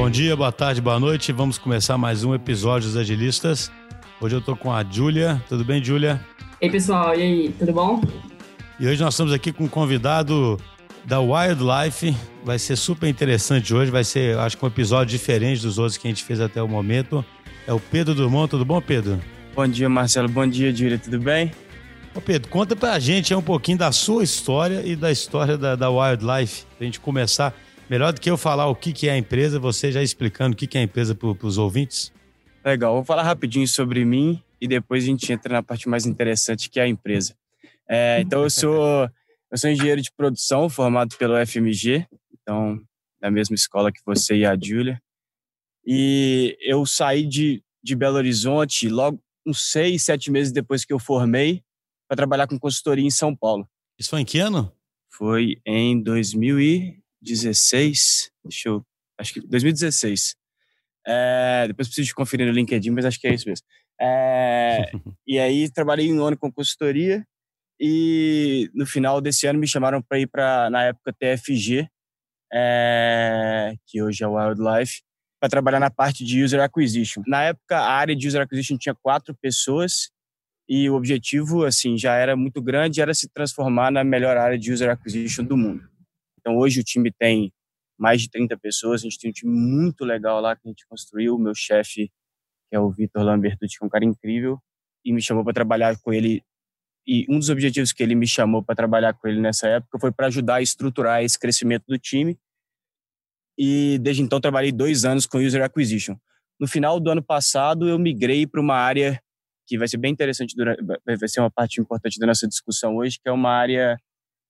Bom dia, boa tarde, boa noite. Vamos começar mais um episódio dos Agilistas. Hoje eu tô com a Júlia. Tudo bem, Júlia? Ei, pessoal, e aí, tudo bom? E hoje nós estamos aqui com um convidado da Wildlife. Vai ser super interessante hoje. Vai ser, acho que um episódio diferente dos outros que a gente fez até o momento. É o Pedro Drummond. Tudo bom, Pedro? Bom dia, Marcelo. Bom dia, Júlia. Tudo bem? Ô Pedro, conta pra gente um pouquinho da sua história e da história da, da Wildlife, pra gente começar. Melhor do que eu falar o que, que é a empresa, você já explicando o que, que é a empresa para os ouvintes? Legal, vou falar rapidinho sobre mim e depois a gente entra na parte mais interessante que é a empresa. É, então eu sou eu sou engenheiro de produção formado pelo FMG, então da mesma escola que você e a Júlia. E eu saí de, de Belo Horizonte logo uns seis, sete meses depois que eu formei para trabalhar com consultoria em São Paulo. Isso foi em que ano? Foi em 2016, deixa eu, acho que 2016. É, depois preciso conferir no LinkedIn, mas acho que é isso mesmo. É, e aí trabalhei um ano com consultoria e no final desse ano me chamaram para ir para, na época, TFG, é, que hoje é Wildlife, para trabalhar na parte de User Acquisition. Na época, a área de User Acquisition tinha quatro pessoas e o objetivo, assim, já era muito grande, era se transformar na melhor área de User Acquisition do mundo. Então, hoje o time tem mais de 30 pessoas, a gente tem um time muito legal lá que a gente construiu. O meu chefe, que é o Vitor Lambertucci, que é um cara incrível, e me chamou para trabalhar com ele. E um dos objetivos que ele me chamou para trabalhar com ele nessa época foi para ajudar a estruturar esse crescimento do time. E desde então trabalhei dois anos com User Acquisition. No final do ano passado, eu migrei para uma área que vai ser bem interessante, vai ser uma parte importante da nossa discussão hoje, que é uma área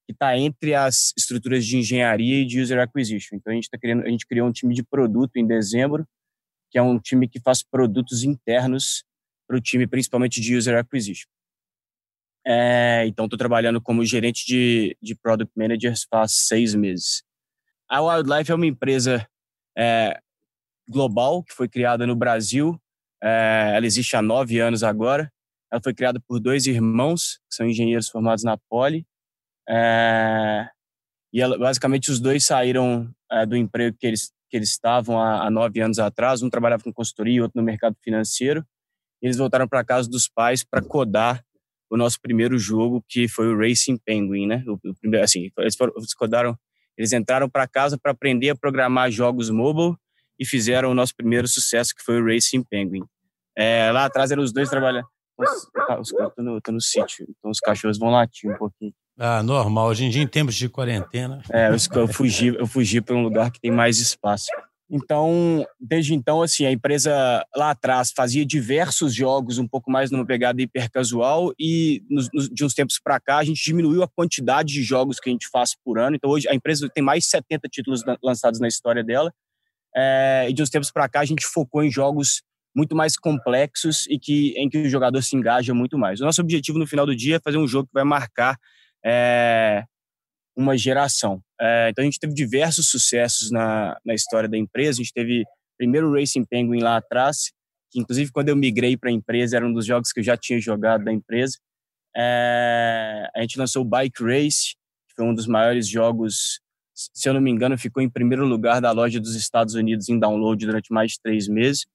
que está entre as estruturas de engenharia e de user acquisition. Então a gente está criando, a gente criou um time de produto em dezembro, que é um time que faz produtos internos para o time, principalmente de user acquisition. É, então estou trabalhando como gerente de, de product managers faz seis meses. A Wildlife é uma empresa é, global que foi criada no Brasil. É, ela existe há nove anos agora. Ela foi criada por dois irmãos que são engenheiros formados na Poli é, e ela, basicamente os dois saíram é, do emprego que eles, que eles estavam há, há, nove anos atrás. Um trabalhava com consultoria, outro no mercado financeiro. eles voltaram para casa dos pais para codar o nosso primeiro jogo, que foi o Racing Penguin, né? O, o primeiro, assim, eles, foram, eles codaram, eles entraram para casa para aprender a programar jogos mobile e fizeram o nosso primeiro sucesso, que foi o Racing Penguin. É, lá atrás eram os dois trabalhando. Os, os, no, no sítio, então os cachorros vão latir um pouquinho. Ah, normal. Hoje em dia, em tempos de quarentena. É, eu fugi, eu fugi para um lugar que tem mais espaço. Então, desde então, assim, a empresa lá atrás fazia diversos jogos um pouco mais numa pegada hipercasual e nos, nos, de uns tempos para cá a gente diminuiu a quantidade de jogos que a gente faz por ano. Então, hoje a empresa tem mais de 70 títulos lançados na história dela. É, e de uns tempos para cá a gente focou em jogos muito mais complexos e que em que o jogador se engaja muito mais. O nosso objetivo no final do dia é fazer um jogo que vai marcar é, uma geração. É, então a gente teve diversos sucessos na, na história da empresa. A gente teve primeiro Racing Penguin lá atrás, que inclusive quando eu migrei para a empresa era um dos jogos que eu já tinha jogado da empresa. É, a gente lançou o Bike Race, que foi um dos maiores jogos, se eu não me engano, ficou em primeiro lugar da loja dos Estados Unidos em download durante mais de três meses.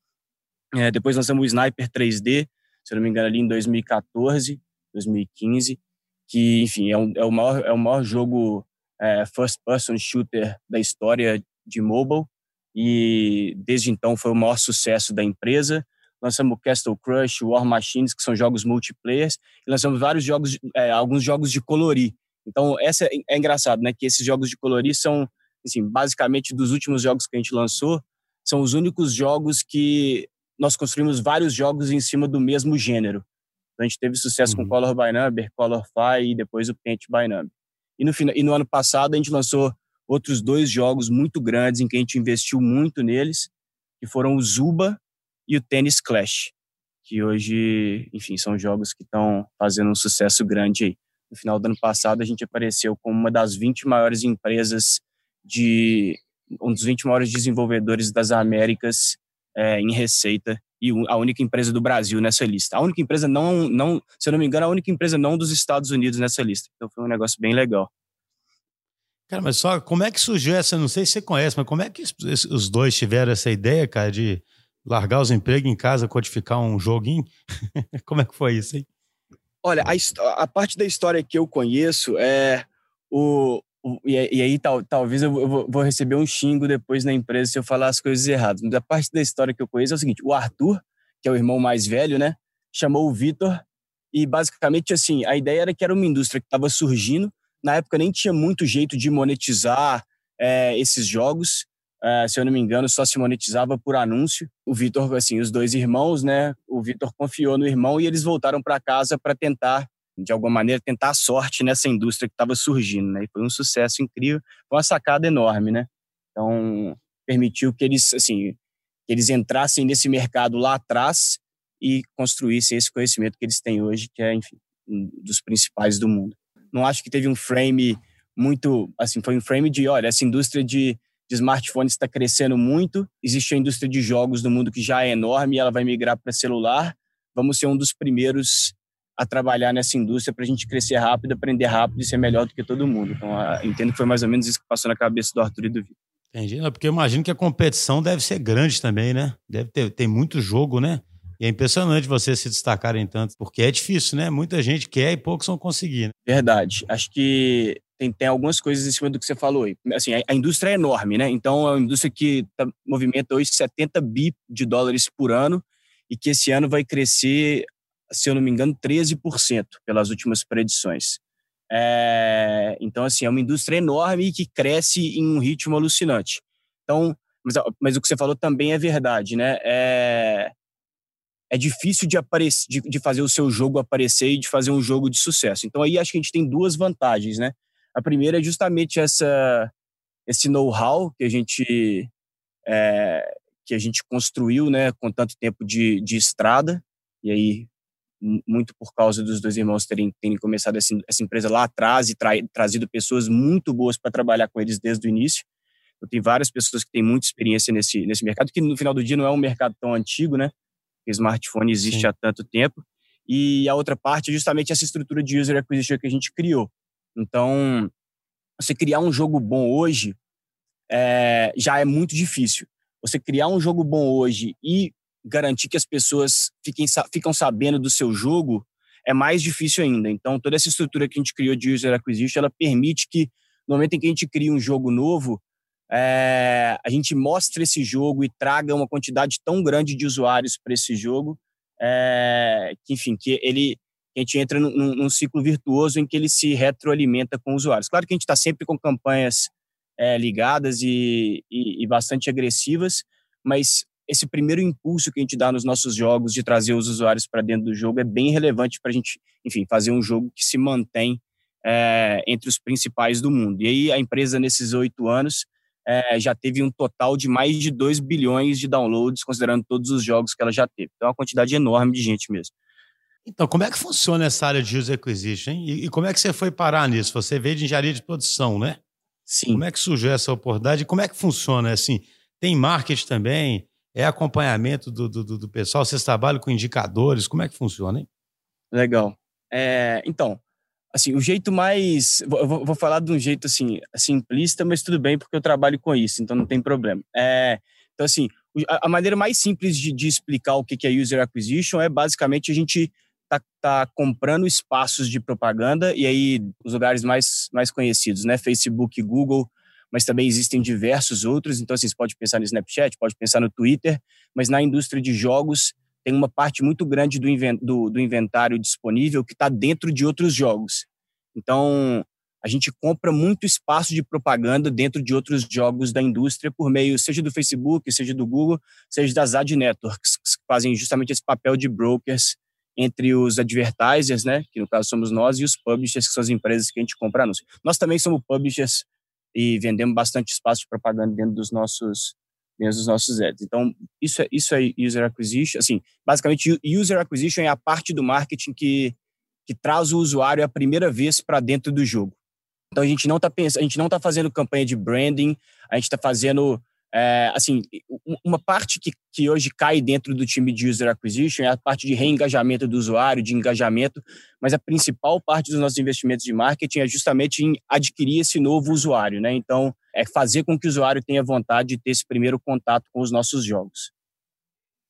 É, depois lançamos o Sniper 3D, se eu não me engano, ali em 2014, 2015 que, enfim, é, um, é, o, maior, é o maior jogo é, first-person shooter da história de mobile e desde então foi o maior sucesso da empresa. Lançamos Castle Crush, War Machines, que são jogos multiplayer, e lançamos vários jogos, é, alguns jogos de colorir. Então, essa é, é engraçado, né? Que esses jogos de colorir são, assim, basicamente dos últimos jogos que a gente lançou, são os únicos jogos que nós construímos vários jogos em cima do mesmo gênero. Então, a gente teve sucesso uhum. com Color by Number, Colorfy e depois o Paint by Number. E no, e no ano passado a gente lançou outros dois jogos muito grandes em que a gente investiu muito neles, que foram o Zuba e o Tennis Clash, que hoje, enfim, são jogos que estão fazendo um sucesso grande aí. No final do ano passado a gente apareceu como uma das 20 maiores empresas de um dos 20 maiores desenvolvedores das Américas é, em receita e a única empresa do Brasil nessa lista. A única empresa não, não, se eu não me engano, a única empresa não dos Estados Unidos nessa lista. Então foi um negócio bem legal. Cara, mas só como é que surgiu essa? Não sei se você conhece, mas como é que os dois tiveram essa ideia, cara, de largar os empregos em casa, codificar um joguinho? como é que foi isso aí? Olha, a, a, parte da história que eu conheço é o. e, e, aí tal, talvez eu vou, vou, receber um xingo depois na empresa se eu falar as coisas erradas. Mas a parte da história que eu conheço é o seguinte: o Arthur, que é o irmão mais velho, né? Chamou o Vitor e basicamente assim, a ideia era que era uma indústria que estava surgindo. Na época nem tinha muito jeito de monetizar é, esses jogos. É, se eu não me engano, só se monetizava por anúncio. O Vitor, assim, os dois irmãos, né? O Vitor confiou no irmão e eles voltaram para casa para tentar, de alguma maneira, tentar a sorte nessa indústria que estava surgindo, né? E foi um sucesso incrível, foi uma sacada enorme, né? Então, permitiu que eles, assim, que eles entrassem nesse mercado lá atrás e construíssem esse conhecimento que eles têm hoje, que é, enfim, um dos principais do mundo. Não acho que teve um frame muito, assim, foi um frame de, olha, essa indústria de, de smartphones está crescendo muito, existe a indústria de jogos no mundo que já é enorme ela vai migrar para celular, vamos ser um dos primeiros a trabalhar nessa indústria para a gente crescer rápido, aprender rápido e ser melhor do que todo mundo. Então, entendo que foi mais ou menos isso que passou na cabeça do Arthur e do Vitor. Entendi. Porque eu imagino que a competição deve ser grande também, né? Deve ter tem muito jogo, né? E é impressionante vocês se destacarem tanto, porque é difícil, né? Muita gente quer e poucos vão conseguir. Né? Verdade. Acho que tem, tem algumas coisas em cima do que você falou aí. Assim, a, a indústria é enorme, né? Então, é uma indústria que tá, movimenta hoje 70 bi de dólares por ano e que esse ano vai crescer, se eu não me engano, 13% pelas últimas predições. É, então, assim, é uma indústria enorme que cresce em um ritmo alucinante. Então, mas, mas o que você falou também é verdade, né? É, é difícil de, aparecer, de, de, fazer o seu jogo aparecer e de fazer um jogo de sucesso. Então aí acho que a gente tem duas vantagens, né? A primeira é justamente essa esse know-how que a gente é, que a gente construiu, né, com tanto tempo de, de estrada e aí muito por causa dos dois irmãos terem, terem começado essa, essa empresa lá atrás e tra, trazido pessoas muito boas para trabalhar com eles desde o início. Eu tenho várias pessoas que têm muita experiência nesse, nesse mercado, que no final do dia não é um mercado tão antigo, né? que o smartphone existe Sim. há tanto tempo. E a outra parte é justamente essa estrutura de user acquisition que a gente criou. Então, você criar um jogo bom hoje é, já é muito difícil. Você criar um jogo bom hoje e garantir que as pessoas fiquem, ficam sabendo do seu jogo é mais difícil ainda. Então, toda essa estrutura que a gente criou de user acquisition, ela permite que no momento em que a gente cria um jogo novo, é, a gente mostre esse jogo e traga uma quantidade tão grande de usuários para esse jogo, é, que, enfim, que ele a gente entra num, num, ciclo virtuoso em que ele se retroalimenta com usuários. Claro que a gente está sempre com campanhas é, ligadas e, e, e, bastante agressivas, mas esse primeiro impulso que a gente dá nos nossos jogos de trazer os usuários para dentro do jogo é bem relevante para a gente, enfim, fazer um jogo que se mantém é, entre os principais do mundo. E aí a empresa nesses oito anos é, já teve um total de mais de 2 bilhões de downloads, considerando todos os jogos que ela já teve. Então, é uma quantidade enorme de gente mesmo. Então, como é que funciona essa área de user acquisition? Hein? E, e como é que você foi parar nisso? Você veio de engenharia de produção, né? Sim. Como é que surgiu essa oportunidade? Como é que funciona? Assim, tem marketing também? É acompanhamento do, do, do pessoal? Vocês trabalham com indicadores? Como é que funciona, hein? Legal. É, então, assim, o jeito mais. Vou, vou, falar de um jeito assim, simplista, mas tudo bem, porque eu trabalho com isso, então não tem problema. É, então, assim, a, a maneira mais simples de, de, explicar o que é user acquisition é basicamente a gente tá, tá comprando espaços de propaganda, e aí os lugares mais, mais conhecidos, né? Facebook, Google, mas também existem diversos outros. Então, assim, você pode pensar no Snapchat, pode pensar no Twitter, mas na indústria de jogos tem uma parte muito grande do, do, do inventário disponível que está dentro de outros jogos. Então, a gente compra muito espaço de propaganda dentro de outros jogos da indústria por meio, seja do Facebook, seja do Google, seja das ad networks, que fazem justamente esse papel de brokers entre os advertisers, né, que no caso somos nós, e os publishers, que são as empresas que a gente compra anúncios. Nós também somos publishers e vendemos bastante espaço de propaganda dentro dos nossos dentro dos nossos ads. Então, isso é, isso é user acquisition. Assim, basicamente, user acquisition é a parte do marketing que, que traz o usuário a primeira vez para dentro do jogo. Então, a gente não está pensando, a gente não está fazendo campanha de branding, a gente está fazendo É, assim, uma parte que, que hoje cai dentro do time de user acquisition é a parte de reengajamento do usuário, de engajamento, mas a principal parte dos nossos investimentos de marketing é justamente em adquirir esse novo usuário, né? Então, é fazer com que o usuário tenha vontade de ter esse primeiro contato com os nossos jogos.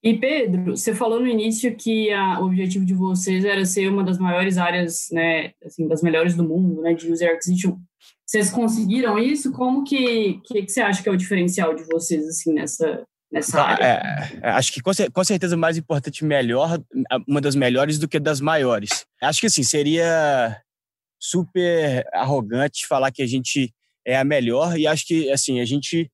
E Pedro, você falou no início que a, o objetivo de vocês era ser uma das maiores áreas, né, assim, das melhores do mundo, né, de user acquisition. Vocês conseguiram isso? Como que, que, que você acha que é o diferencial de vocês, assim, nessa, nessa ah, área? É, é, acho que com, com certeza mais importante, melhor, uma das melhores do que das maiores. Acho que, assim, seria super arrogante falar que a gente é a melhor e acho que, assim, a gente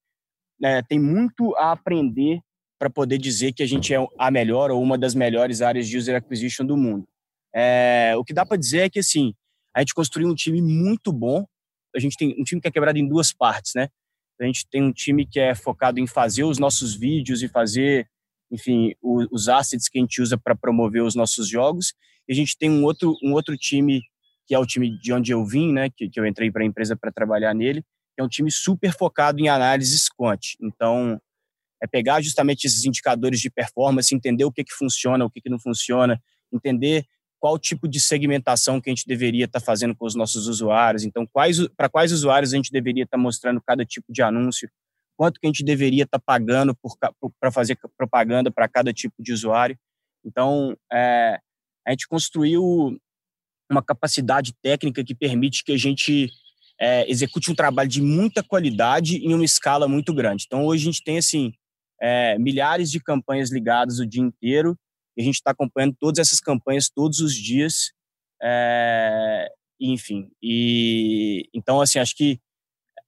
né, tem muito a aprender para poder dizer que a gente é a melhor ou uma das melhores áreas de user acquisition do mundo. É, o que dá para dizer é que assim a gente construiu um time muito bom. A gente tem um time que é quebrado em duas partes, né? A gente tem um time que é focado em fazer os nossos vídeos e fazer, enfim, os assets que a gente usa para promover os nossos jogos. E a gente tem um outro, um outro time que é o time de onde eu vim, né? Que, que eu entrei para a empresa para trabalhar nele. Que é um time super focado em análises quant. Então, é pegar justamente esses indicadores de performance, entender o que, que funciona, o que, que não funciona, entender qual tipo de segmentação que a gente deveria estar tá fazendo com os nossos usuários. Então, quais para quais usuários a gente deveria estar tá mostrando cada tipo de anúncio, quanto que a gente deveria estar tá pagando para fazer propaganda para cada tipo de usuário. Então, é, a gente construiu uma capacidade técnica que permite que a gente é, execute um trabalho de muita qualidade em uma escala muito grande. Então, hoje a gente tem assim é, milhares de campanhas ligadas o dia inteiro e a gente está acompanhando todas essas campanhas todos os dias, é, enfim. E então assim acho que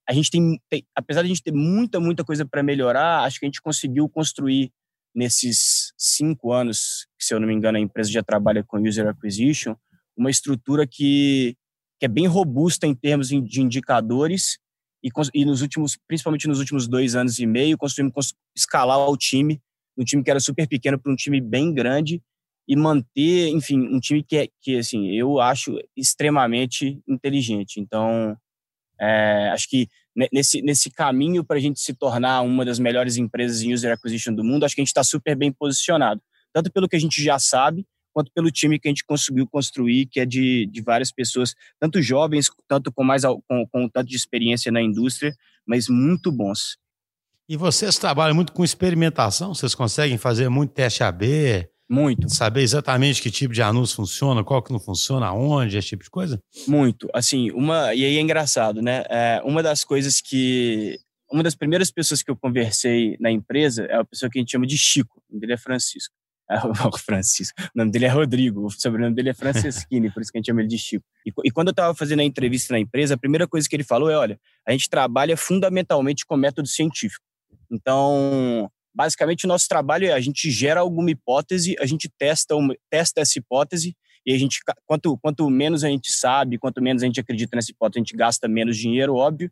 a gente tem, tem, apesar de a gente ter muita muita coisa para melhorar, acho que a gente conseguiu construir nesses cinco anos, que se eu não me engano a empresa já trabalha com user acquisition, uma estrutura que, que é bem robusta em termos de indicadores e, e nos últimos, principalmente nos últimos dois anos e meio, conseguimos escalar o time, um time que era super pequeno para um time bem grande e manter, enfim, um time que é que assim eu acho extremamente inteligente. Então, é, acho que nesse nesse caminho para a gente se tornar uma das melhores empresas em user acquisition do mundo, acho que a gente está super bem posicionado, tanto pelo que a gente já sabe quanto pelo time que a gente conseguiu construir, que é de, de várias pessoas, tanto jovens, tanto com mais com, com tanto de experiência na indústria, mas muito bons. E vocês trabalham muito com experimentação? Vocês conseguem fazer muito teste AB? Muito. Saber exatamente que tipo de anúncio funciona, qual que não funciona, aonde, esse tipo de coisa? Muito. Assim, uma. E aí é engraçado, né? É, uma das coisas que. Uma das primeiras pessoas que eu conversei na empresa é a pessoa que a gente chama de Chico, o dele é Francisco. É o Francisco. O nome dele é Rodrigo, o sobrenome dele é Franceschini, por isso que a gente chama ele de Chico. E, e quando eu estava fazendo a entrevista na empresa, a primeira coisa que ele falou é: olha, a gente trabalha fundamentalmente com método científico. Então, basicamente, o nosso trabalho é a gente gera alguma hipótese, a gente testa, uma, testa essa hipótese, e a gente, quanto, quanto menos a gente sabe, quanto menos a gente acredita nessa hipótese, a gente gasta menos dinheiro, óbvio,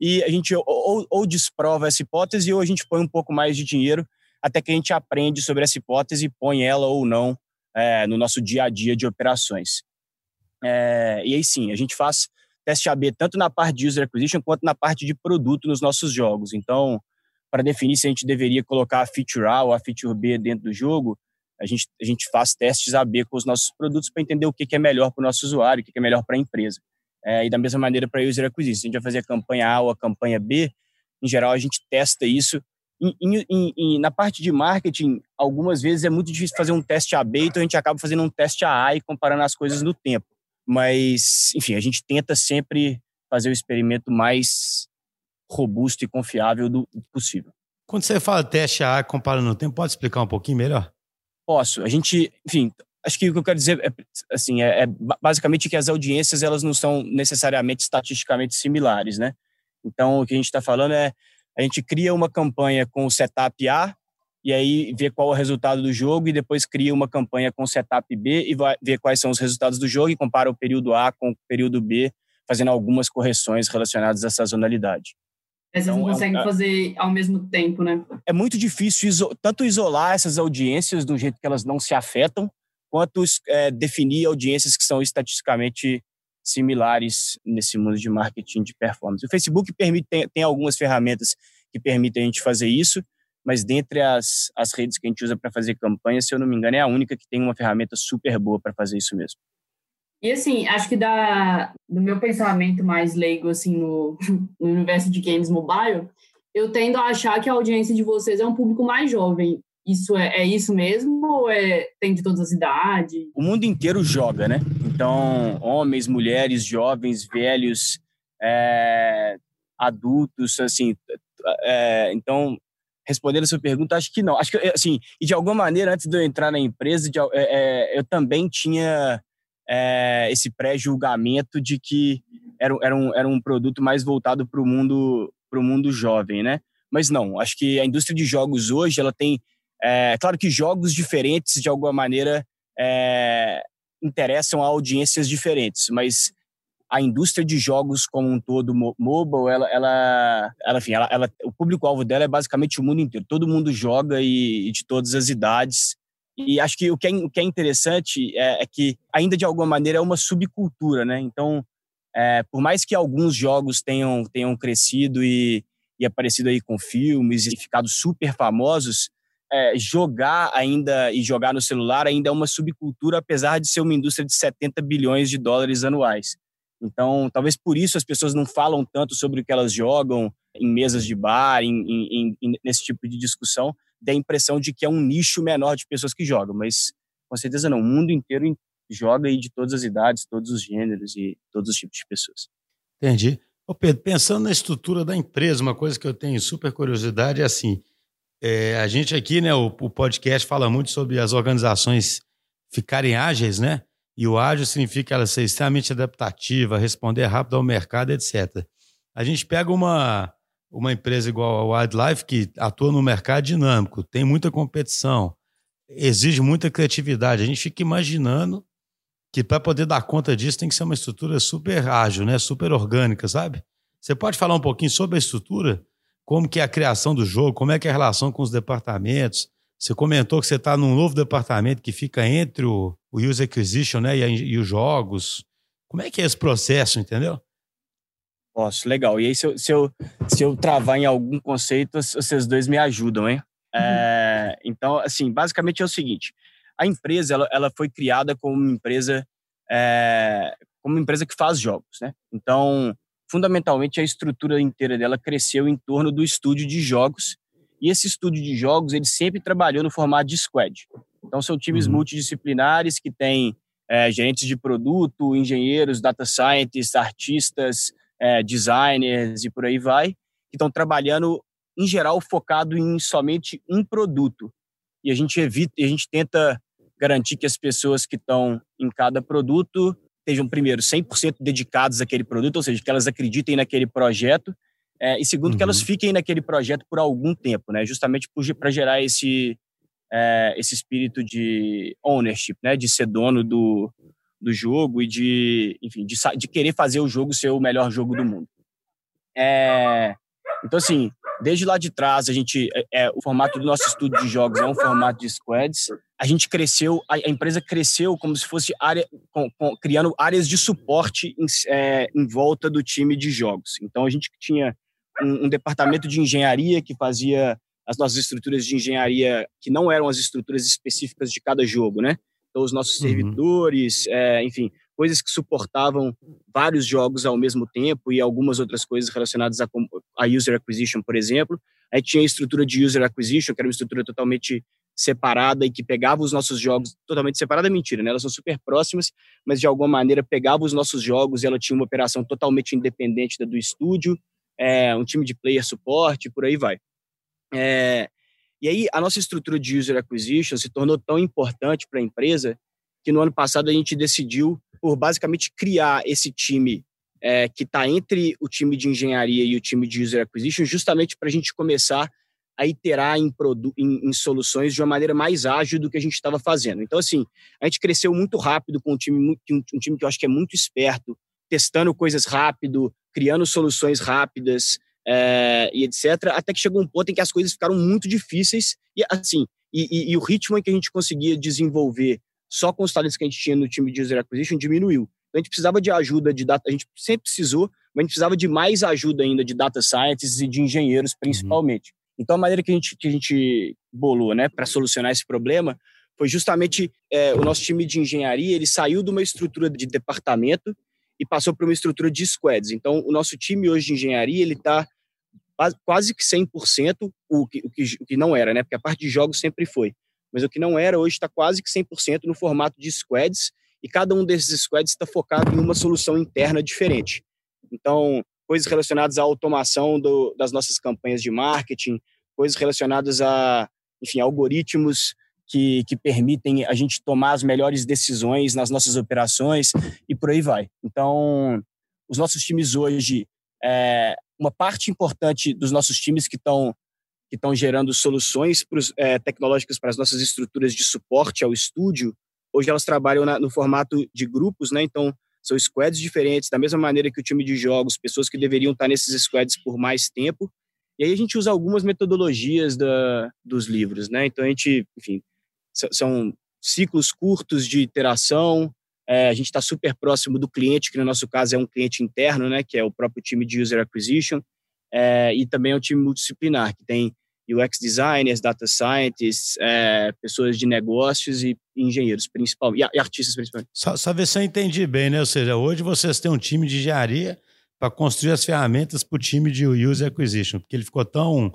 e a gente ou, ou desprova essa hipótese ou a gente põe um pouco mais de dinheiro até que a gente aprende sobre essa hipótese e põe ela ou não é, no nosso dia a dia de operações. É, e aí sim, a gente faz teste AB tanto na parte de user acquisition quanto na parte de produto nos nossos jogos. Então, para definir se a gente deveria colocar a feature A ou a feature B dentro do jogo, a gente, a gente faz testes AB com os nossos produtos para entender o que, que é melhor para o nosso usuário, o que, que é melhor para a empresa. É, e da mesma maneira para user acquisition. Se a gente vai fazer a campanha A ou a campanha B, em geral a gente testa isso em, em, em, na parte de marketing, algumas vezes é muito difícil fazer um teste AB, então a gente acaba fazendo um teste AA e comparando as coisas no tempo. Mas, enfim, a gente tenta sempre fazer o experimento mais robusto e confiável do possível. Quando você fala teste AA comparando no tempo, pode explicar um pouquinho melhor? Posso. A gente, enfim, acho que o que eu quero dizer é, assim, é, é basicamente que as audiências elas não são necessariamente estatisticamente similares, né? Então, o que a gente está falando é a gente cria uma campanha com o setup A e aí vê qual é o resultado do jogo e depois cria uma campanha com o setup B e vai ver quais são os resultados do jogo e compara o período A com o período B, fazendo algumas correções relacionadas à sazonalidade. Vocês então, não é conseguem é, fazer ao mesmo tempo, né? É muito difícil iso, tanto isolar essas audiências do jeito que elas não se afetam, quanto é, definir audiências que são estatisticamente similares nesse mundo de marketing de performance. O Facebook permite tem, tem algumas ferramentas que permitem a gente fazer isso, mas dentre as, as redes que a gente usa para fazer campanha, se eu não me engano, é a única que tem uma ferramenta super boa para fazer isso mesmo. E assim, acho que da, do meu pensamento mais leigo assim no, no universo de games mobile, eu tendo a achar que a audiência de vocês é um público mais jovem. Isso é, é isso mesmo ou é, tem de todas as idades? O mundo inteiro joga, né? Então, homens, mulheres, jovens, velhos, é, adultos, assim. É, então, respondendo a sua pergunta, acho que não. Acho que, assim, e de alguma maneira, antes de eu entrar na empresa, de, é, é, eu também tinha é, esse pré-julgamento de que era, era, um, era um produto mais voltado para o mundo, mundo jovem, né? Mas não, acho que a indústria de jogos hoje, ela tem... É claro que jogos diferentes, de alguma maneira, é, interessam a audiências diferentes, mas a indústria de jogos como um todo, mobile, ela, ela, ela enfim, ela, ela o público-alvo dela é basicamente o mundo inteiro. Todo mundo joga e, e de todas as idades. E acho que o que é, o que é interessante é, é, que ainda de alguma maneira é uma subcultura, né? Então, é, por mais que alguns jogos tenham, tenham crescido e, e aparecido aí com filmes e ficado super famosos, é, jogar ainda e jogar no celular ainda é uma subcultura, apesar de ser uma indústria de 70 bilhões de dólares anuais. Então, talvez por isso as pessoas não falam tanto sobre o que elas jogam em mesas de bar, em, em, em, nesse tipo de discussão, dá a impressão de que é um nicho menor de pessoas que jogam, mas com certeza não. O mundo inteiro joga aí de todas as idades, todos os gêneros e todos os tipos de pessoas. Entendi. Ô Pedro, pensando na estrutura da empresa, uma coisa que eu tenho super curiosidade é assim, é, a gente aqui, né, o, o podcast fala muito sobre as organizações ficarem ágeis, né? E o ágil significa ela ser extremamente adaptativa, responder rápido ao mercado, etc. A gente pega uma, uma empresa igual a Wildlife, que atua no mercado dinâmico, tem muita competição, exige muita criatividade. A gente fica imaginando que para poder dar conta disso tem que ser uma estrutura super ágil, né? super orgânica, sabe? Você pode falar um pouquinho sobre a estrutura? Como que é a criação do jogo, como é que é a relação com os departamentos, você comentou que você está num novo departamento que fica entre o, o User Acquisition né, e, a, e, os jogos. Como é que é esse processo, entendeu? Posso, legal. E aí, se eu, se eu, se eu travar em algum conceito, vocês dois me ajudam, hein? Uhum. É, então, assim, basicamente é o seguinte: a empresa ela, ela foi criada como uma empresa, é, como uma empresa que faz jogos, né? Então, fundamentalmente, a estrutura inteira dela cresceu em torno do estúdio de jogos e esse estúdio de jogos, ele sempre trabalhou no formato de squad. Então, são times uhum. multidisciplinares que têm é, gerentes de produto, engenheiros, data scientists, artistas, é, designers e por aí vai, que estão trabalhando, em geral, focado em somente um produto. E a gente evita, a gente tenta garantir que as pessoas que estão em cada produto estejam, primeiro, 100% dedicados àquele produto, ou seja, que elas acreditem naquele projeto, é, e segundo, uhum. que elas uhum. fiquem naquele projeto por algum tempo, né? Justamente para gerar esse, é, esse espírito de ownership, né? De ser dono do, do jogo e de, enfim, de, de querer fazer o jogo ser o melhor jogo do mundo. É, então, assim, desde lá de trás, a gente, é, é, o formato do nosso estúdio de jogos é um formato de squads. A gente cresceu, a, a empresa cresceu como se fosse área, com, com, criando áreas de suporte em, é, em volta do time de jogos. Então, a gente tinha um, um departamento de engenharia que fazia as nossas estruturas de engenharia que não eram as estruturas específicas de cada jogo, né? Então, os nossos uhum. servidores, é, enfim, coisas que suportavam vários jogos ao mesmo tempo e algumas outras coisas relacionadas a, a user acquisition, por exemplo. Aí tinha a estrutura de user acquisition, que era uma estrutura totalmente separada e que pegava os nossos jogos totalmente separada, mentira, né? Elas são super próximas, mas de alguma maneira pegava os nossos jogos e ela tinha uma operação totalmente independente da do estúdio é, um time de player suporte, por aí vai. É, e aí a nossa estrutura de user acquisition se tornou tão importante para a empresa que no ano passado a gente decidiu por basicamente criar esse time é, que está entre o time de engenharia e o time de user acquisition, justamente para a gente começar a iterar em, em, em, soluções de uma maneira mais ágil do que a gente estava fazendo. Então, assim, a gente cresceu muito rápido com um time, um, time que eu acho que é muito esperto, testando coisas rápido, criando soluções rápidas é, e etc. Até que chegou um ponto em que as coisas ficaram muito difíceis e assim e, e, e, o ritmo em que a gente conseguia desenvolver só com os talentos que a gente tinha no time de user acquisition diminuiu. Então a gente precisava de ajuda de data, a gente sempre precisou, mas a gente precisava de mais ajuda ainda de data scientists e de engenheiros, principalmente. Uhum. Então, a maneira que a gente, que a gente bolou né, para solucionar esse problema foi justamente é, o nosso time de engenharia, ele saiu de uma estrutura de departamento e passou para uma estrutura de squads. Então, o nosso time hoje de engenharia, ele está quase que 100%, o que, o, que, o que não era, né? Porque a parte de jogos sempre foi. Mas o que não era, hoje está quase que 100% no formato de squads, e cada um desses squads está focado em uma solução interna diferente. Então, coisas relacionadas à automação do, das nossas campanhas de marketing, coisas relacionadas a, enfim, algoritmos que, que permitem a gente tomar as melhores decisões nas nossas operações e por aí vai. Então, os nossos times hoje, é, uma parte importante dos nossos times que estão que estão gerando soluções pros, é, tecnológicas para as nossas estruturas de suporte ao estúdio, hoje elas trabalham na, no formato de grupos, né? Então, são squads diferentes, da mesma maneira que o time de jogos, pessoas que deveriam estar nesses squads por mais tempo. E aí a gente usa algumas metodologias da, dos livros, né? Então, a gente, enfim, são ciclos curtos de iteração, é, a gente está super próximo do cliente, que no nosso caso é um cliente interno, né, que é o próprio time de User Acquisition, é, e também é um time multidisciplinar, que tem UX designers, data scientists, é, pessoas de negócios e engenheiros principal e, artistas principalmente. Só, só ver se eu entendi bem, né? Ou seja, hoje vocês têm um time de engenharia para construir as ferramentas para o time de User Acquisition, porque ele ficou tão,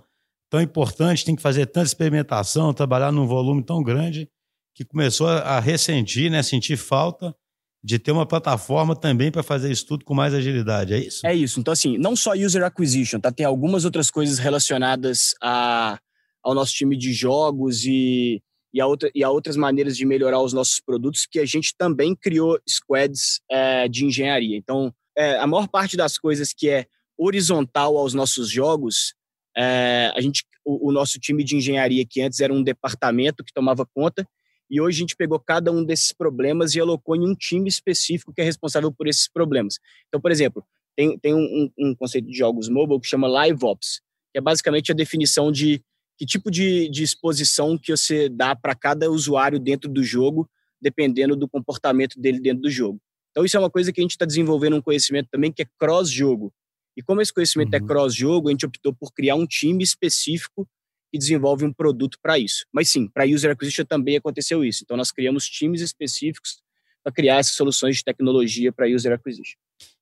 tão importante, tem que fazer tanta experimentação, trabalhar num volume tão grande, que começou a ressentir, né? Sentir falta de ter uma plataforma também para fazer isso tudo com mais agilidade, é isso? É isso. Então, assim, não só user acquisition, tá? Tem algumas outras coisas relacionadas a, ao nosso time de jogos e, e, a outra, e a outras maneiras de melhorar os nossos produtos que a gente também criou squads é, de engenharia. Então, é, a maior parte das coisas que é horizontal aos nossos jogos, é, a gente, o, o nosso time de engenharia, que antes era um departamento que tomava conta, e hoje a gente pegou cada um desses problemas e alocou em um time específico que é responsável por esses problemas. Então, por exemplo, tem, tem um, um conceito de jogos mobile que chama Live Ops, que é basicamente a definição de que tipo de, de exposição que você dá para cada usuário dentro do jogo, dependendo do comportamento dele dentro do jogo. Então, isso é uma coisa que a gente está desenvolvendo um conhecimento também que é cross-jogo. E como esse conhecimento é uhum. é cross-jogo, a gente optou por criar um time específico e desenvolve um produto para isso. Mas sim, para user acquisition também aconteceu isso. Então nós criamos times específicos para criar essas soluções de tecnologia para user acquisition.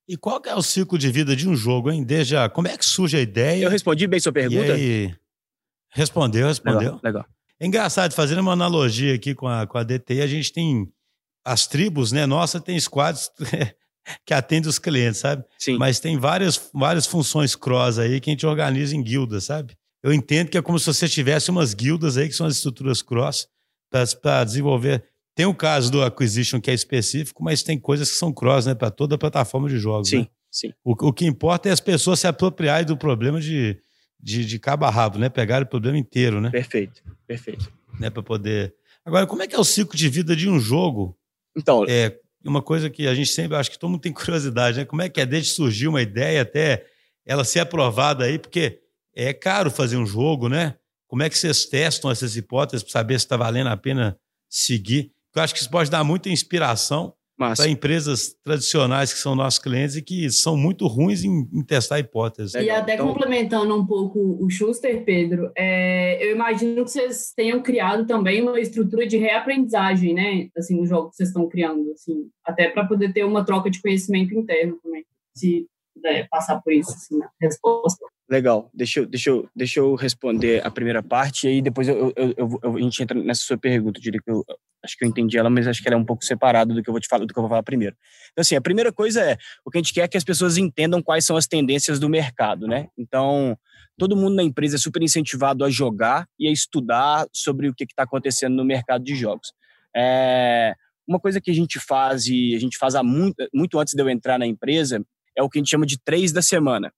E qual é o ciclo de vida de um jogo, hein? Desde a, como é que surge a ideia? Eu respondi bem sua pergunta. E aí... Respondeu, respondeu. Legal, legal. É engraçado, fazendo uma analogia aqui com a, com a DTI, a gente tem as tribos, né? Nossa, tem squads que atendem os clientes, sabe? Sim. Mas tem várias, várias funções cross aí que a gente organiza em guildas, sabe? eu entendo que é como se você tivesse umas guildas aí, que são as estruturas cross, para desenvolver. Tem o caso do Acquisition, que é específico, mas tem coisas que são cross, né? Para toda a plataforma de jogos. Sim, né? sim. O, o que importa é as pessoas se apropriarem do problema de, de, de cabo a rabo, né? Pegar o problema inteiro, né? Perfeito, perfeito. Né? Para poder. Agora, como é que é o ciclo de vida de um jogo? Então. É uma coisa que a gente sempre, acho que todo mundo tem curiosidade, né? Como é que é desde surgir uma ideia até ela ser aprovada aí? Porque é caro fazer um jogo, né? Como é que vocês testam essas hipóteses para saber se está valendo a pena seguir? Eu acho que isso pode dar muita inspiração para empresas tradicionais que são nossos clientes e que são muito ruins em, em testar hipóteses. E até então... complementando um pouco o Schuster, Pedro, é, eu imagino que vocês tenham criado também uma estrutura de reaprendizagem, né? Assim, no jogo que vocês estão criando, assim, até para poder ter uma troca de conhecimento interno também, se puder passar por isso, assim, na resposta. Legal, deixa eu, deixa, eu, deixa eu responder a primeira parte e aí depois eu, eu, eu, a gente entra nessa sua pergunta. Eu diria que eu acho que eu entendi ela, mas acho que ela é um pouco separada do que eu vou te falar, do que eu vou falar primeiro. Então, assim, a primeira coisa é o que a gente quer é que as pessoas entendam quais são as tendências do mercado, né? Então, todo mundo na empresa é super incentivado a jogar e a estudar sobre o que está acontecendo no mercado de jogos. É, uma coisa que a gente faz e a gente faz há muito, muito antes de eu entrar na empresa é o que a gente chama de três da semana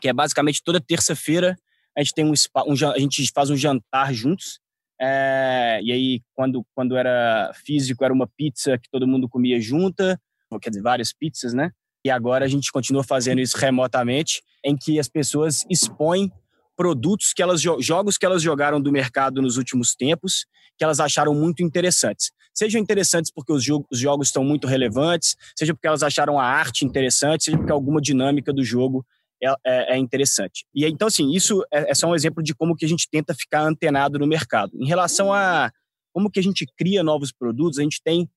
que é basicamente toda terça-feira a gente tem um, um, a gente faz um jantar juntos. É, e aí, quando, quando era físico, era uma pizza que todo mundo comia junta, quer dizer, várias pizzas, né? E agora a gente continua fazendo isso remotamente, em que as pessoas expõem produtos que elas jogos que elas jogaram do mercado nos últimos tempos que elas acharam muito interessantes. Sejam interessantes porque os, os jogos estão muito relevantes, seja porque elas acharam a arte interessante, seja porque alguma dinâmica do jogo é, é, é interessante. E então, assim, isso é, é, só um exemplo de como que a gente tenta ficar antenado no mercado. Em relação a como que a gente cria novos produtos, a gente tem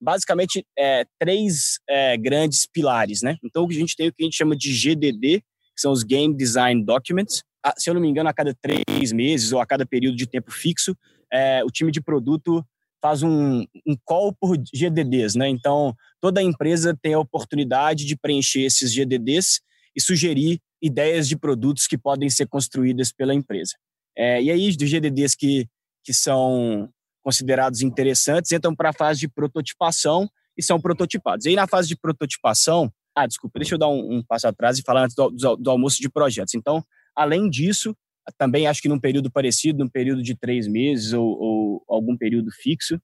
basicamente é, três é, grandes pilares, né? Então, a gente tem o que a gente chama de GDD, que são os Game Design Documents. Se eu não me engano, a cada três meses ou a cada período de tempo fixo, é, o time de produto faz um, um call por GDDs, né? Então, toda empresa tem a oportunidade de preencher esses GDDs e sugerir ideias de produtos que podem ser construídas pela empresa. É, e aí, dos GDDs que, que são considerados interessantes entram para a fase de prototipação e são prototipados. E aí, na fase de prototipação, ah, desculpa, deixa eu dar um, um passo atrás e falar antes do, do, do, almoço de projetos. Então, além disso, também acho que num período parecido, num período de três meses ou, ou algum período fixo,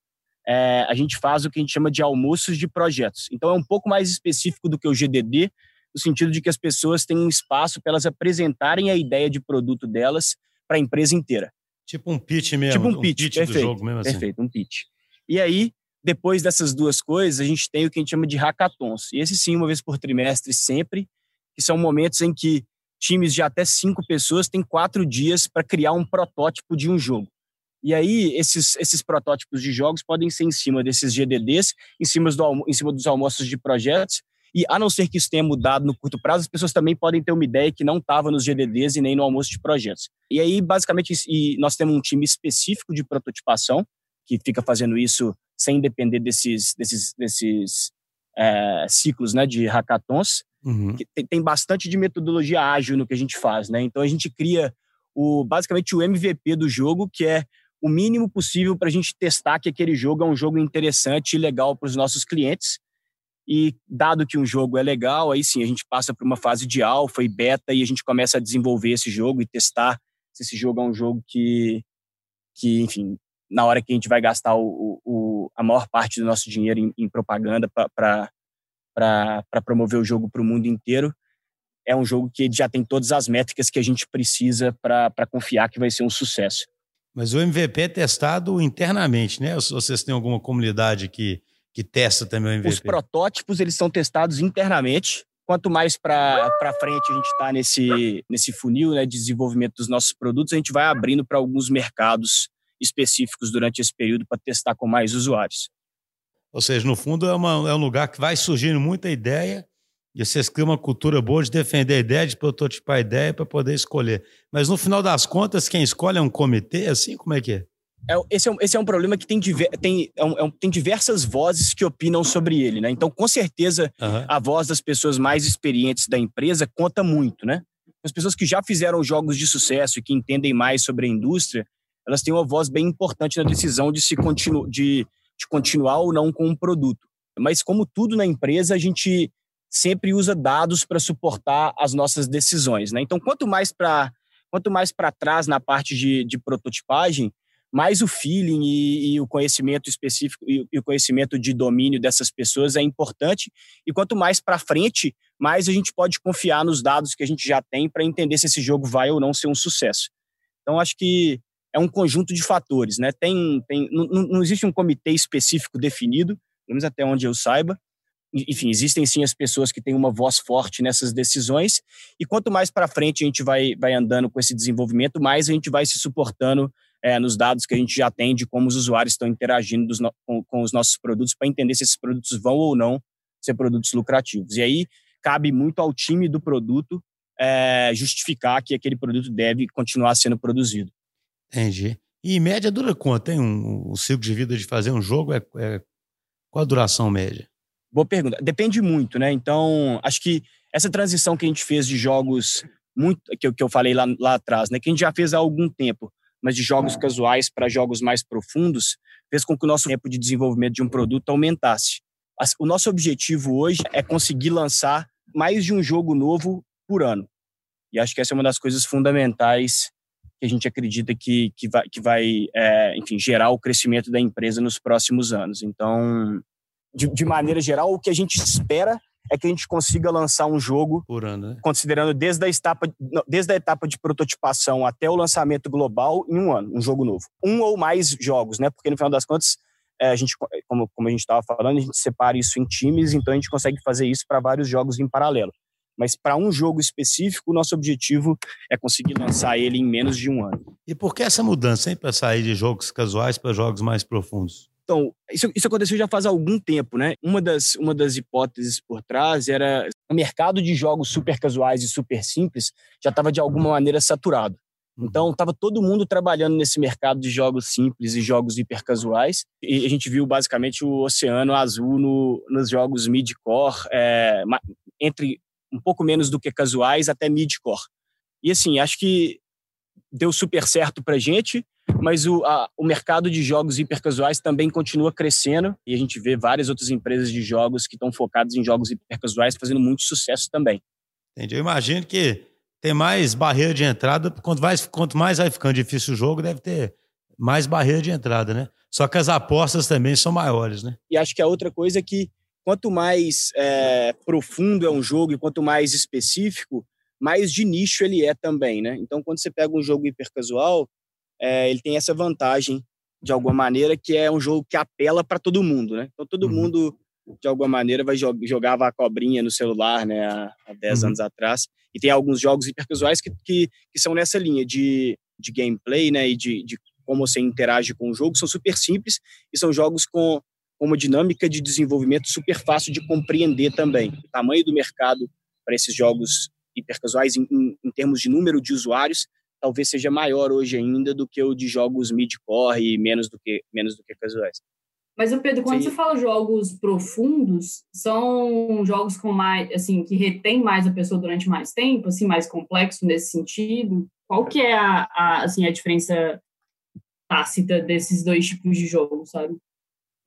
é, a gente faz o que a gente chama de almoços de projetos. Então, é um pouco mais específico do que o GDD, no sentido de que as pessoas têm um espaço para elas apresentarem a ideia de produto delas para a empresa inteira. Tipo um pitch mesmo. Tipo um pitch, um pitch perfeito, do jogo mesmo assim. Perfeito, um pitch. E aí, depois dessas duas coisas, a gente tem o que a gente chama de hackathons. E esse sim, uma vez por trimestre, sempre, que são momentos em que times de até cinco pessoas têm quatro dias para criar um protótipo de um jogo. E aí, esses, esses protótipos de jogos podem ser em cima desses GDDs, em cima, do, em cima dos almoços de projetos, e a não ser que isso tenha mudado no curto prazo, as pessoas também podem ter uma ideia que não estava nos GDDs e nem no almoço de projetos. E aí, basicamente, e nós temos um time específico de prototipação que fica fazendo isso sem depender desses, desses, desses é, ciclos né, de hackathons. Uhum. Tem, tem, bastante de metodologia ágil no que a gente faz. Né? Então, a gente cria o, basicamente o MVP do jogo, que é o mínimo possível para a gente testar que aquele jogo é um jogo interessante e legal para os nossos clientes e dado que um jogo é legal, aí sim a gente passa para uma fase de alfa e beta e a gente começa a desenvolver esse jogo e testar se esse jogo é um jogo que, que enfim, na hora que a gente vai gastar o, o a maior parte do nosso dinheiro em, em propaganda para promover o jogo para o mundo inteiro, é um jogo que já tem todas as métricas que a gente precisa para confiar que vai ser um sucesso. Mas o MVP é testado internamente, né? Ou vocês têm alguma comunidade que que testa também o MVP? Os protótipos eles são testados internamente. Quanto mais para frente a gente está nesse, nesse funil né, de desenvolvimento dos nossos produtos, a gente vai abrindo para alguns mercados específicos durante esse período para testar com mais usuários. Ou seja, no fundo é, uma, é um lugar que vai surgindo muita ideia e vocês criam uma cultura boa de defender a ideia, de prototipar a ideia para poder escolher. Mas no final das contas, quem escolhe é um comitê, assim? Como é que é? É, esse, é um, esse é um problema que tem, diver, tem, é um, é tem diversas vozes que opinam sobre ele, né? Então, com certeza, uhum. a voz das pessoas mais experientes da empresa conta muito, né? As pessoas que já fizeram jogos de sucesso e que entendem mais sobre a indústria, elas têm uma voz bem importante na decisão de se continu, de, de continuar ou não com um produto. Mas, como tudo na empresa, a gente sempre usa dados para suportar as nossas decisões, né? Então, quanto mais para quanto mais para trás na parte de, de prototipagem, mais o feeling e, e o conhecimento específico e, e, o conhecimento de domínio dessas pessoas é importante. E quanto mais para frente, mais a gente pode confiar nos dados que a gente já tem para entender se esse jogo vai ou não ser um sucesso. Então, acho que é um conjunto de fatores, né? Tem, tem, não, não existe um comitê específico definido, pelo menos até onde eu saiba. Enfim, existem sim as pessoas que têm uma voz forte nessas decisões. E quanto mais para frente a gente vai, vai andando com esse desenvolvimento, mais a gente vai se suportando é, nos dados que a gente já tem de como os usuários estão interagindo no, com, com, os nossos produtos para entender se esses produtos vão ou não ser produtos lucrativos. E aí cabe muito ao time do produto é, justificar que aquele produto deve continuar sendo produzido. Entendi. E em média dura quanto? Tem um, um ciclo de vida de fazer um jogo? É, é, qual a duração média? Boa pergunta. Depende muito, né? Então, acho que essa transição que a gente fez de jogos muito que eu, que eu falei lá, lá atrás, né? Que a gente já fez há algum tempo mas de jogos casuais para jogos mais profundos, fez com que o nosso tempo de desenvolvimento de um produto aumentasse. O nosso objetivo hoje é conseguir lançar mais de um jogo novo por ano. E acho que essa é uma das coisas fundamentais que a gente acredita que, que vai, que vai é, enfim, gerar o crescimento da empresa nos próximos anos. Então, de, de maneira geral, o que a gente espera é que a gente consiga lançar um jogo por ano, né? considerando desde a etapa desde a etapa de prototipação até o lançamento global em um ano, um jogo novo, um ou mais jogos, né? Porque no final das contas é, a gente, como, como a gente estava falando, a gente separa isso em times, então a gente consegue fazer isso para vários jogos em paralelo. Mas para um jogo específico, o nosso objetivo é conseguir lançar ele em menos de um ano. E por que essa mudança, hein, para sair de jogos casuais para jogos mais profundos? Então, isso, isso aconteceu já faz algum tempo, né? Uma das, uma das hipóteses por trás era o mercado de jogos super casuais e super simples já estava de alguma maneira saturado. Uhum. Então, estava todo mundo trabalhando nesse mercado de jogos simples e jogos hiper casuais. E a gente viu basicamente o oceano azul no, nos jogos mid-core, é, entre um pouco menos do que casuais até mid-core. E assim, acho que deu super certo para gente, mas o, a, o mercado de jogos hipercasuais também continua crescendo e a gente vê várias outras empresas de jogos que estão focadas em jogos hipercasuais fazendo muito sucesso também. Entendi. Eu imagino que tem mais barreira de entrada, quanto mais, quanto mais vai ficando difícil o jogo, deve ter mais barreira de entrada, né? Só que as apostas também são maiores, né? E acho que a outra coisa é que quanto mais é, profundo é um jogo e quanto mais específico, mais de nicho ele é também, né? Então, quando você pega um jogo hipercasual, é, ele tem essa vantagem, de alguma maneira, que é um jogo que apela para todo mundo, né? Então, todo uhum. mundo, de alguma maneira, vai jog jogava a cobrinha no celular, né? Há, há 10 uhum. anos atrás. E tem alguns jogos hipercasuais que, que, que são nessa linha de, de gameplay, né? E de, de como você interage com o jogo, são super simples e são jogos com uma dinâmica de desenvolvimento super fácil de compreender também. O tamanho do mercado para esses jogos hipercasuais, em, em, em termos de número de usuários, talvez seja maior hoje ainda do que o de jogos mid-core e menos do que, menos do que casuais. Mas, Pedro, quando Sim. você fala jogos profundos, são jogos com mais, assim, que retém mais a pessoa durante mais tempo, assim, mais complexo nesse sentido? Qual que é a, a assim, a diferença tácita desses dois tipos de jogos, sabe?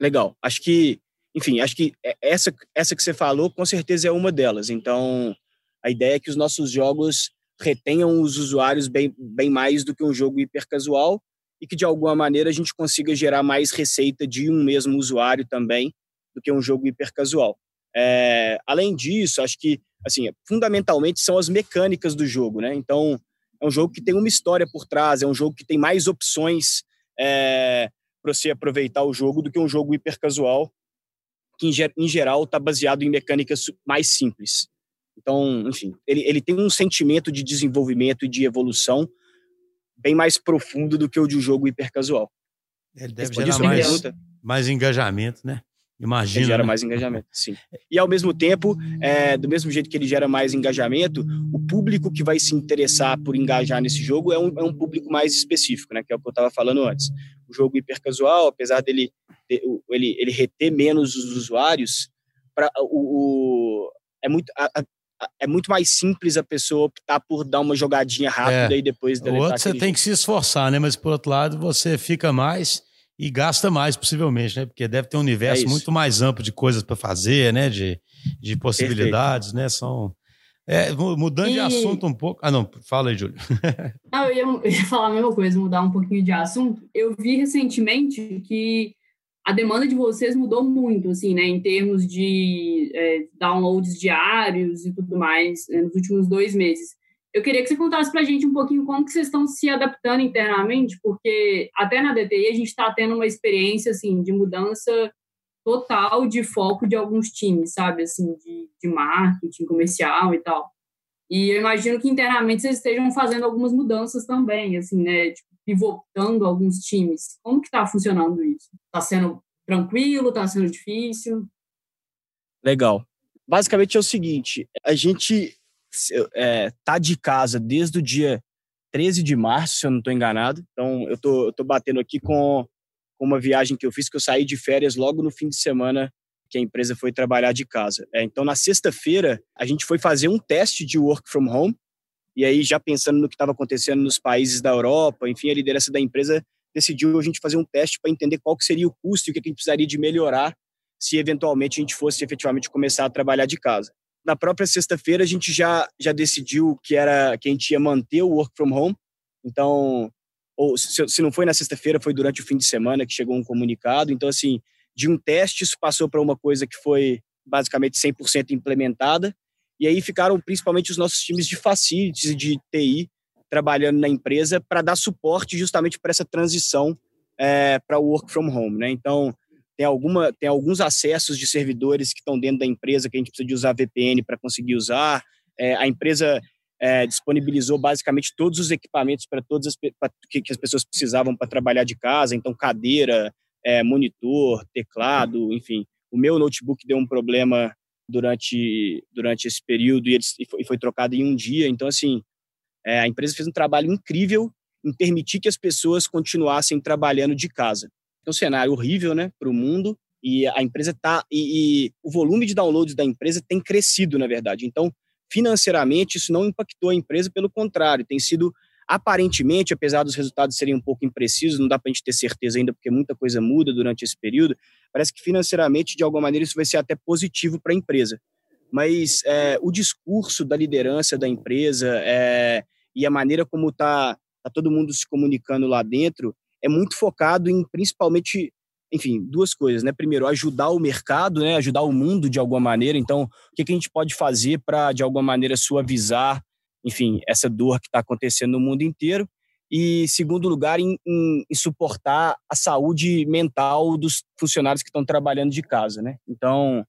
Legal. Acho que, enfim, acho que é, essa, essa que você falou, com certeza é uma delas. Então, a ideia é que os nossos jogos retenham os usuários bem, bem mais do que um jogo hipercasual e que, de alguma maneira, a gente consiga gerar mais receita de um mesmo usuário também do que um jogo hipercasual. É, além disso, acho que, assim, fundamentalmente são as mecânicas do jogo, né? Então, é um jogo que tem uma história por trás, é um jogo que tem mais opções é, para você aproveitar o jogo do que um jogo hiper casual que em, geral está baseado em mecânicas mais simples. Então, enfim, ele, ele tem um sentimento de desenvolvimento e de evolução bem mais profundo do que o de um jogo hiper casual. Ele deve gerar mais, mais engajamento, né? Imagina. Ele gera né? mais engajamento, sim. E ao mesmo tempo, é, do mesmo jeito que ele gera mais engajamento, o público que vai se interessar por engajar nesse jogo é um, é um público mais específico, né? Que é o que eu estava falando antes. Jogo hipercasual, apesar dele ele, ele reter menos os usuários, pra, o, o é muito a, a, é muito mais simples a pessoa optar por dar uma jogadinha rápida é. e depois deletar. O outro você tem jogo. que se esforçar, né? Mas por outro lado, você fica mais e gasta mais, possivelmente, né? Porque deve ter um universo é muito mais amplo de coisas para fazer, né? De, de possibilidades, Perfeito. né? São. É, mudando e... de assunto um pouco. Ah, não, fala aí, Júlio. não, eu ia, eu ia falar a mesma coisa, mudar um pouquinho de assunto. Eu vi recentemente que a demanda de vocês mudou muito, assim, né, em termos de é, downloads diários e tudo mais, né, nos últimos dois meses. Eu queria que você contasse para a gente um pouquinho como que vocês estão se adaptando internamente, porque até na DTI a gente está tendo uma experiência assim de mudança total de foco de alguns times, sabe, assim, de, de marketing comercial e tal. E eu imagino que internamente vocês estejam fazendo algumas mudanças também, assim, né, tipo, pivotando alguns times. Como que está funcionando isso? Está sendo tranquilo? Está sendo difícil? Legal. Basicamente é o seguinte: a gente é, tá de casa desde o dia 13 de março, se eu não estou enganado. Então, eu tô, eu tô batendo aqui com, uma viagem que eu fiz, que eu saí de férias logo no fim de semana que a empresa foi trabalhar de casa. É, então, na sexta-feira, a gente foi fazer um teste de work from home. E aí, já pensando no que estava acontecendo nos países da Europa, enfim, a liderança da empresa decidiu a gente fazer um teste para entender qual que seria o custo e o que a gente precisaria de melhorar se eventualmente a gente fosse efetivamente começar a trabalhar de casa na própria sexta-feira a gente já, já decidiu que era que a gente ia manter o work from home. Então, ou se, se não foi na sexta-feira, foi durante o fim de semana que chegou um comunicado. Então, assim, de um teste isso passou para uma coisa que foi basicamente 100% implementada. E aí ficaram principalmente os nossos times de facilities de TI trabalhando na empresa para dar suporte justamente para essa transição é, para o work from home. Né? Então, tem, alguma, tem alguns acessos de servidores que estão dentro da empresa que a gente precisa de usar VPN para conseguir usar. É, a empresa é, disponibilizou basicamente todos os equipamentos para todas as pra, que, que, as pessoas precisavam para trabalhar de casa, então cadeira, é, monitor, teclado, enfim. O meu notebook deu um problema durante durante esse período e, ele, e, foi, trocado em um dia. Então assim, é, a empresa fez um trabalho incrível em permitir que as pessoas continuassem trabalhando de casa. É um cenário horrível, né, para o mundo. E a empresa tá e, e, o volume de downloads da empresa tem crescido, na verdade. Então, financeiramente, isso não impactou a empresa, pelo contrário, tem sido aparentemente, apesar dos resultados serem um pouco imprecisos, não dá para a gente ter certeza ainda, porque muita coisa muda durante esse período. Parece que financeiramente, de alguma maneira, isso vai ser até positivo para a empresa. Mas é, o discurso da liderança da empresa é, e a maneira como está tá todo mundo se comunicando lá dentro é muito focado em principalmente, enfim, duas coisas, né? Primeiro, ajudar o mercado, né? Ajudar o mundo de alguma maneira. Então, o que, que a gente pode fazer para, de alguma maneira, suavizar, enfim, essa dor que está acontecendo no mundo inteiro? E, segundo lugar, em, em, em, suportar a saúde mental dos funcionários que estão trabalhando de casa, né? Então,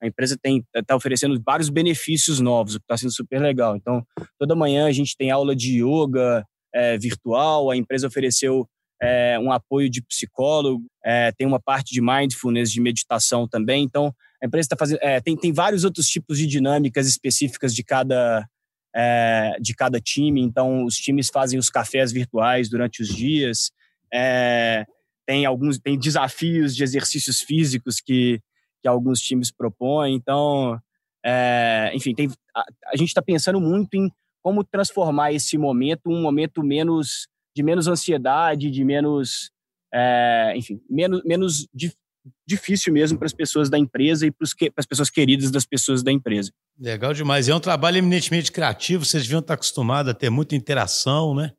a empresa está oferecendo vários benefícios novos, o que está sendo super legal. Então, toda manhã a gente tem aula de yoga é, virtual, a empresa ofereceu é, um apoio de psicólogo, é, tem uma parte de mindfulness, de meditação também. Então, a empresa está fazendo. É, tem, tem vários outros tipos de dinâmicas específicas de cada, é, de cada time. Então, os times fazem os cafés virtuais durante os dias. É, tem alguns tem desafios de exercícios físicos que, que alguns times propõem. Então, é, enfim, tem, a, a gente está pensando muito em como transformar esse momento um momento menos de menos ansiedade, de menos, é, enfim, menos, menos di, difícil mesmo para as pessoas da empresa e para as pessoas queridas das pessoas da empresa. Legal demais. É um trabalho eminentemente criativo, vocês deviam estar acostumados a ter muita interação, né?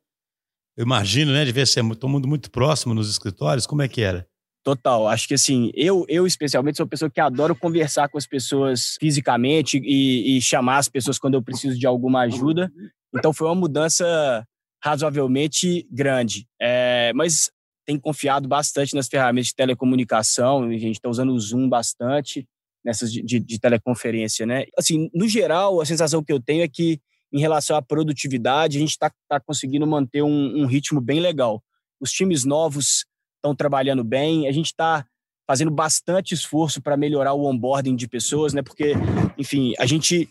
Eu imagino, né? Devia ser todo mundo muito próximo nos escritórios. Como é que era? Total. Acho que assim, eu, eu especialmente sou uma pessoa que adoro conversar com as pessoas fisicamente e, e chamar as pessoas quando eu preciso de alguma ajuda. Então foi uma mudança razoavelmente grande. É, mas tem confiado bastante nas ferramentas de telecomunicação, a gente está usando o Zoom bastante nessas de, de, de, teleconferência, né? Assim, no geral, a sensação que eu tenho é que em relação à produtividade, a gente está tá conseguindo manter um, um, ritmo bem legal. Os times novos estão trabalhando bem, a gente está fazendo bastante esforço para melhorar o onboarding de pessoas, né? Porque, enfim, a gente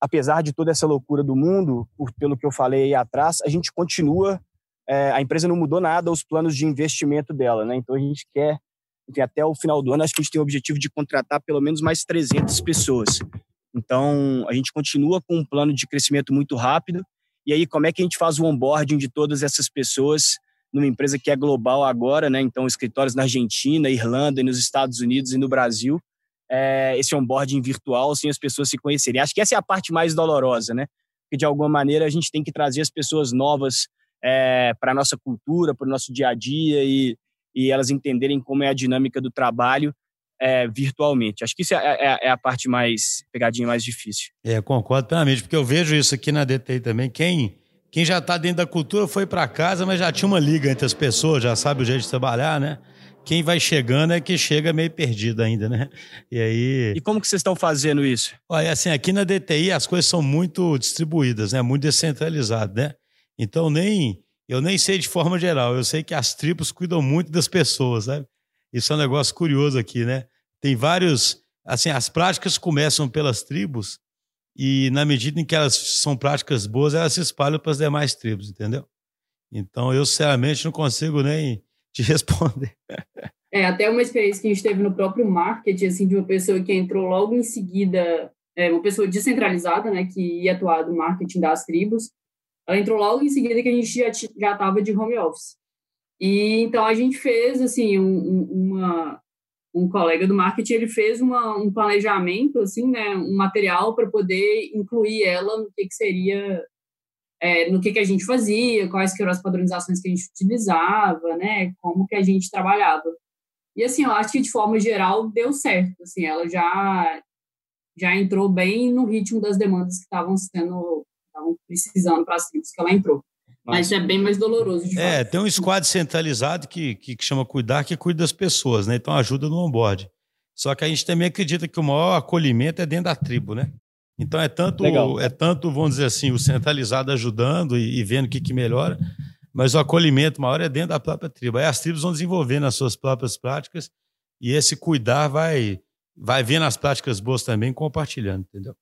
apesar de toda essa loucura do mundo, por, pelo que eu falei aí atrás, a gente continua, é, a empresa não mudou nada os planos de investimento dela, né? Então a gente quer, enfim, até o final do ano, acho que a gente tem o objetivo de contratar pelo menos mais 300 pessoas. Então a gente continua com um plano de crescimento muito rápido. E aí, como é que a gente faz o onboarding de todas essas pessoas numa empresa que é global agora, né? Então, escritórios na Argentina, Irlanda, nos Estados Unidos e no Brasil é, esse onboarding virtual sem as pessoas se conhecerem. Acho que essa é a parte mais dolorosa, né? Porque de alguma maneira a gente tem que trazer as pessoas novas é, para a nossa cultura, para o nosso dia a dia e, e elas entenderem como é a dinâmica do trabalho é, virtualmente. Acho que isso é, é, é, a parte mais, pegadinha mais difícil. É, concordo plenamente, porque eu vejo isso aqui na DTI também. Quem, quem já está dentro da cultura foi para casa, mas já tinha uma liga entre as pessoas, já sabe o jeito de trabalhar, né? Quem vai chegando é que chega meio perdido ainda, né? E aí. E como que vocês estão fazendo isso? Olha, assim, aqui na DTI as coisas são muito distribuídas, né? Muito descentralizadas, né? Então nem eu nem sei de forma geral, eu sei que as tribos cuidam muito das pessoas, sabe? Isso é um negócio curioso aqui, né? Tem vários, assim, as práticas começam pelas tribos e na medida em que elas são práticas boas, elas se espalham para as demais tribos, entendeu? Então eu sinceramente não consigo nem te responder. É, até uma experiência que a gente teve no próprio marketing, assim, de uma pessoa que entrou logo em seguida, é, uma pessoa descentralizada, né, que ia atuar no marketing das tribos, ela entrou logo em seguida que a gente já já de home office. E então a gente fez, assim, um, uma, um colega do marketing, ele fez uma, um planejamento, assim, né, um material para poder incluir ela no que, que seria é, no que, que a gente fazia, quais que eram as padronizações que a gente utilizava, né, como que a gente trabalhava. E assim, eu acho que de forma geral deu certo, assim, ela já já entrou bem no ritmo das demandas que estavam sendo, estavam precisando para as tribos que ela entrou. Mas é bem mais doloroso. De é, fato. tem um squad centralizado que, que, que, chama Cuidar, que cuida das pessoas, né? Então ajuda no onboard. Só que a gente também acredita que o maior acolhimento é dentro da tribo, né? Então é tanto, é tanto vamos dizer assim, o centralizado ajudando e, e vendo o que, que melhora, mas o acolhimento maior é dentro da própria tribo. Aí as tribos vão desenvolvendo as suas próprias práticas e esse cuidar vai, vai vendo as práticas boas também, compartilhando, entendeu?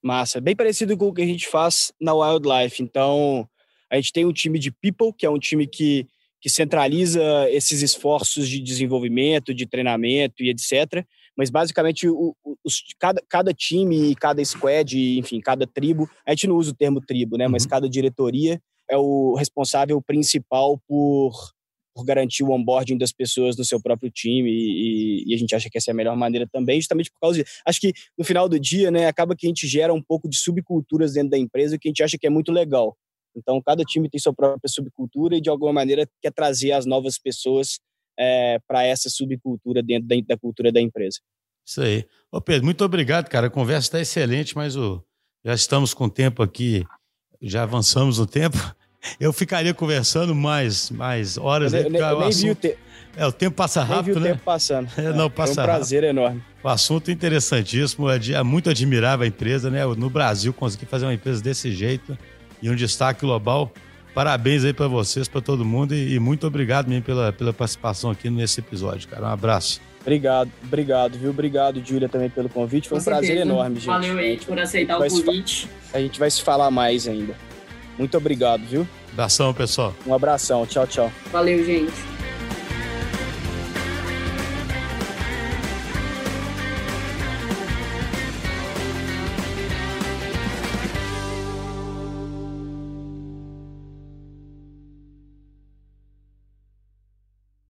Massa. Bem parecido com o que a gente faz na Wildlife. Então, a gente tem um time de people, que é um time que, que centraliza esses esforços de desenvolvimento, de treinamento e etc. Mas basicamente o, os, cada, cada time, cada squad, enfim, cada tribo, a gente não usa o termo tribo, né? Uhum. Mas cada diretoria é o responsável principal por, por garantir o onboarding das pessoas no seu próprio time e, e, a gente acha que essa é a melhor maneira também, justamente por causa. Acho que no final do dia, né, acaba que a gente gera um pouco de subculturas dentro da empresa que a gente acha que é muito legal. Então, cada time tem sua própria subcultura e, de alguma maneira, quer trazer as novas pessoas é, para essa subcultura dentro da, da, cultura da empresa. Isso aí. Ô Pedro, muito obrigado, cara. A conversa está excelente, mas o, já estamos com o tempo aqui, já avançamos o tempo. Eu ficaria conversando mais, mais horas. Eu, aí, eu, eu nem assunto... vi o tempo. É, o tempo passa rápido, nem vi o né? tempo passando. É, não, passa Foi um prazer rápido. enorme. O assunto interessantíssimo, é, é muito admirável a empresa, né? No Brasil, conseguir fazer uma empresa desse jeito e um destaque global. Parabéns aí para vocês, para todo mundo e, e, muito obrigado mesmo pela, pela participação aqui nesse episódio, cara. Um abraço. Obrigado, obrigado, viu? Obrigado, Júlia, também pelo convite. Foi Com um certeza. prazer enorme, gente. Valeu aí por aceitar o convite. A gente vai se falar mais ainda. Muito obrigado, viu? Abração, pessoal. Um abração. Tchau, tchau. Valeu, gente.